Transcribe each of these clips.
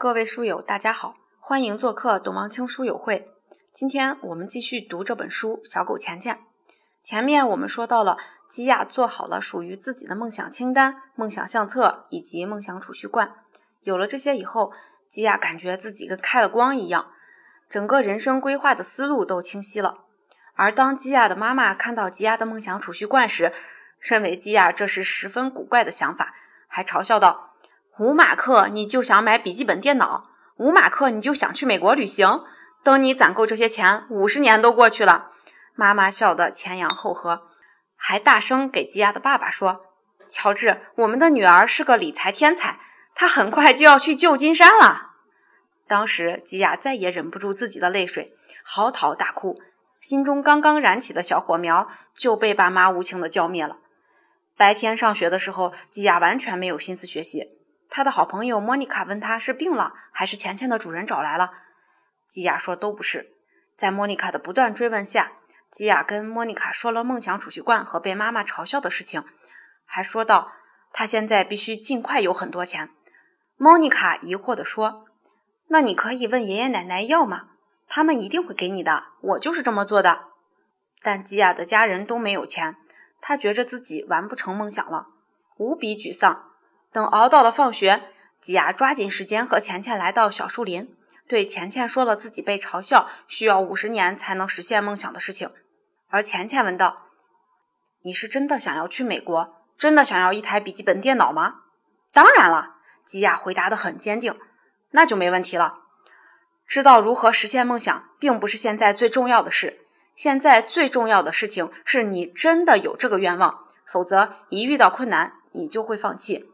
各位书友，大家好，欢迎做客董王清书友会。今天我们继续读这本书《小狗钱钱》。前面我们说到了，基亚做好了属于自己的梦想清单、梦想相册以及梦想储蓄罐。有了这些以后，基亚感觉自己跟开了光一样，整个人生规划的思路都清晰了。而当基亚的妈妈看到基亚的梦想储蓄罐时，认为基亚这是十分古怪的想法，还嘲笑道：“五马克你就想买笔记本电脑，五马克你就想去美国旅行。等你攒够这些钱，五十年都过去了。”妈妈笑得前仰后合，还大声给吉亚的爸爸说：“乔治，我们的女儿是个理财天才，她很快就要去旧金山了。”当时吉亚再也忍不住自己的泪水，嚎啕大哭。心中刚刚燃起的小火苗就被爸妈无情的浇灭了。白天上学的时候，吉亚完全没有心思学习。他的好朋友莫妮卡问他是病了，还是钱钱的主人找来了。基亚说都不是。在莫妮卡的不断追问下，基亚跟莫妮卡说了梦想储蓄罐和被妈妈嘲笑的事情，还说道他现在必须尽快有很多钱。莫妮卡疑惑地说：“那你可以问爷爷奶奶要吗？”他们一定会给你的，我就是这么做的。但吉亚的家人都没有钱，他觉着自己完不成梦想了，无比沮丧。等熬到了放学，吉雅抓紧时间和钱钱来到小树林，对钱钱说了自己被嘲笑，需要五十年才能实现梦想的事情。而钱钱问道：“你是真的想要去美国？真的想要一台笔记本电脑吗？”“当然了。”吉雅回答得很坚定。“那就没问题了。”知道如何实现梦想，并不是现在最重要的事。现在最重要的事情是你真的有这个愿望，否则一遇到困难，你就会放弃。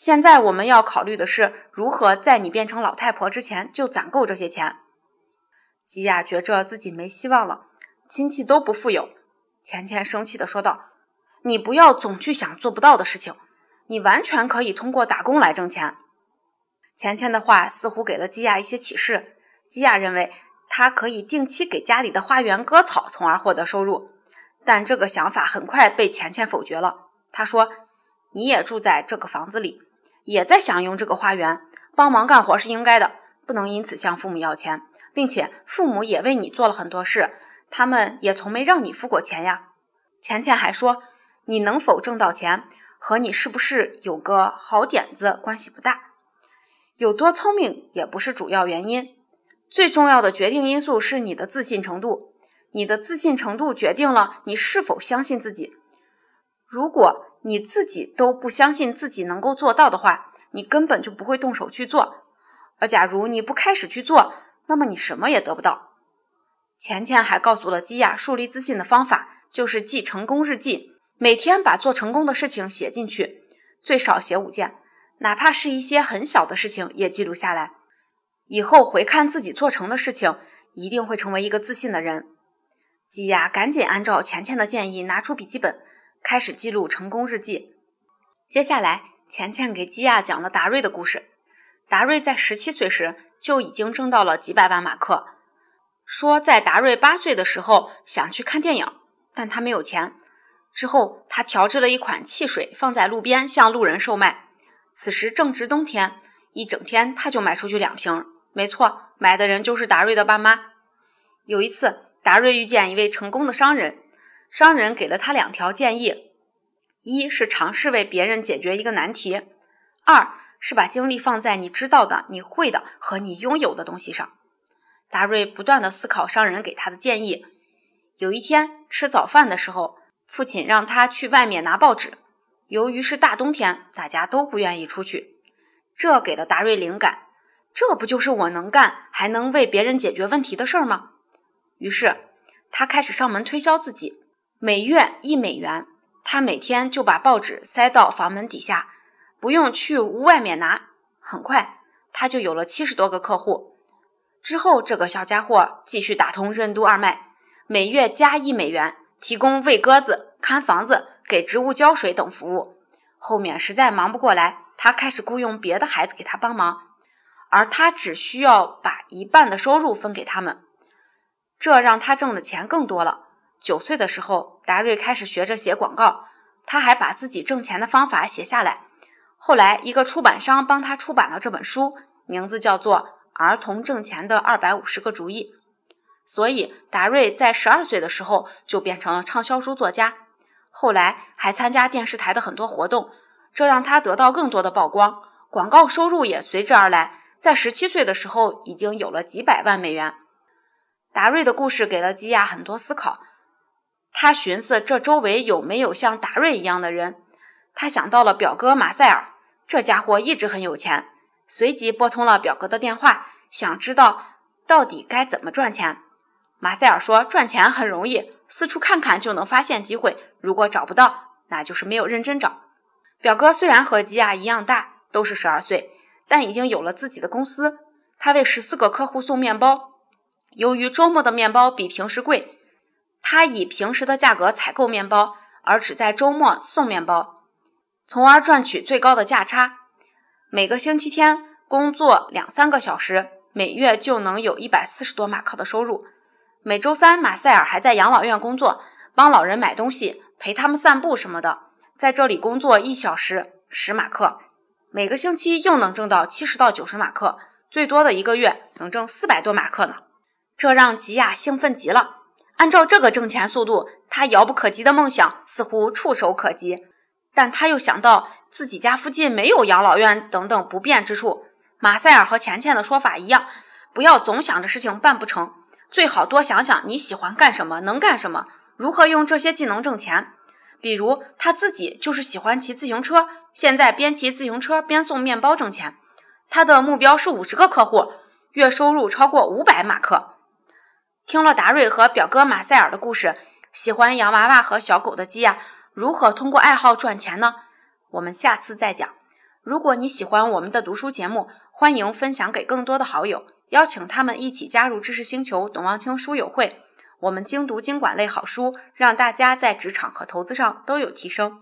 现在我们要考虑的是如何在你变成老太婆之前就攒够这些钱。吉亚觉着自己没希望了，亲戚都不富有。钱钱生气地说道：“你不要总去想做不到的事情，你完全可以通过打工来挣钱。”钱钱的话似乎给了基亚一些启示。基亚认为他可以定期给家里的花园割草，从而获得收入。但这个想法很快被钱钱否决了。他说：“你也住在这个房子里，也在享用这个花园，帮忙干活是应该的，不能因此向父母要钱，并且父母也为你做了很多事，他们也从没让你付过钱呀。”钱钱还说：“你能否挣到钱和你是不是有个好点子关系不大，有多聪明也不是主要原因。”最重要的决定因素是你的自信程度，你的自信程度决定了你是否相信自己。如果你自己都不相信自己能够做到的话，你根本就不会动手去做。而假如你不开始去做，那么你什么也得不到。钱钱还告诉了基亚树立自信的方法，就是记成功日记，每天把做成功的事情写进去，最少写五件，哪怕是一些很小的事情也记录下来。以后回看自己做成的事情，一定会成为一个自信的人。基亚赶紧按照钱钱的建议，拿出笔记本，开始记录成功日记。接下来，钱钱给基亚讲了达瑞的故事。达瑞在十七岁时就已经挣到了几百万马克，说在达瑞八岁的时候想去看电影，但他没有钱。之后，他调制了一款汽水，放在路边向路人售卖。此时正值冬天，一整天他就卖出去两瓶。没错，买的人就是达瑞的爸妈。有一次，达瑞遇见一位成功的商人，商人给了他两条建议：一是尝试为别人解决一个难题；二是把精力放在你知道的、你会的和你拥有的东西上。达瑞不断的思考商人给他的建议。有一天吃早饭的时候，父亲让他去外面拿报纸。由于是大冬天，大家都不愿意出去，这给了达瑞灵感。这不就是我能干还能为别人解决问题的事儿吗？于是他开始上门推销自己，每月一美元，他每天就把报纸塞到房门底下，不用去屋外面拿。很快他就有了七十多个客户。之后这个小家伙继续打通任督二脉，每月加一美元，提供喂鸽子、看房子、给植物浇水等服务。后面实在忙不过来，他开始雇佣别的孩子给他帮忙。而他只需要把一半的收入分给他们，这让他挣的钱更多了。九岁的时候，达瑞开始学着写广告，他还把自己挣钱的方法写下来。后来，一个出版商帮他出版了这本书，名字叫做《儿童挣钱的二百五十个主意》。所以，达瑞在十二岁的时候就变成了畅销书作家，后来还参加电视台的很多活动，这让他得到更多的曝光，广告收入也随之而来。在十七岁的时候，已经有了几百万美元。达瑞的故事给了基亚很多思考。他寻思，这周围有没有像达瑞一样的人？他想到了表哥马塞尔，这家伙一直很有钱。随即拨通了表哥的电话，想知道到底该怎么赚钱。马塞尔说：“赚钱很容易，四处看看就能发现机会。如果找不到，那就是没有认真找。”表哥虽然和吉亚一样大，都是十二岁，但已经有了自己的公司。他为十四个客户送面包。由于周末的面包比平时贵，他以平时的价格采购面包，而只在周末送面包，从而赚取最高的价差。每个星期天工作两三个小时，每月就能有一百四十多马克的收入。每周三，马塞尔还在养老院工作，帮老人买东西、陪他们散步什么的。在这里工作一小时十马克，每个星期又能挣到七十到九十马克，最多的一个月能挣四百多马克呢。这让吉亚兴奋极了。按照这个挣钱速度，他遥不可及的梦想似乎触手可及。但他又想到自己家附近没有养老院等等不便之处。马塞尔和钱钱的说法一样，不要总想着事情办不成。最好多想想你喜欢干什么，能干什么，如何用这些技能挣钱。比如他自己就是喜欢骑自行车，现在边骑自行车边送面包挣钱。他的目标是五十个客户，月收入超过五百马克。听了达瑞和表哥马塞尔的故事，喜欢洋娃娃和小狗的基亚如何通过爱好赚钱呢？我们下次再讲。如果你喜欢我们的读书节目，欢迎分享给更多的好友。邀请他们一起加入知识星球董望清书友会，我们精读经管类好书，让大家在职场和投资上都有提升。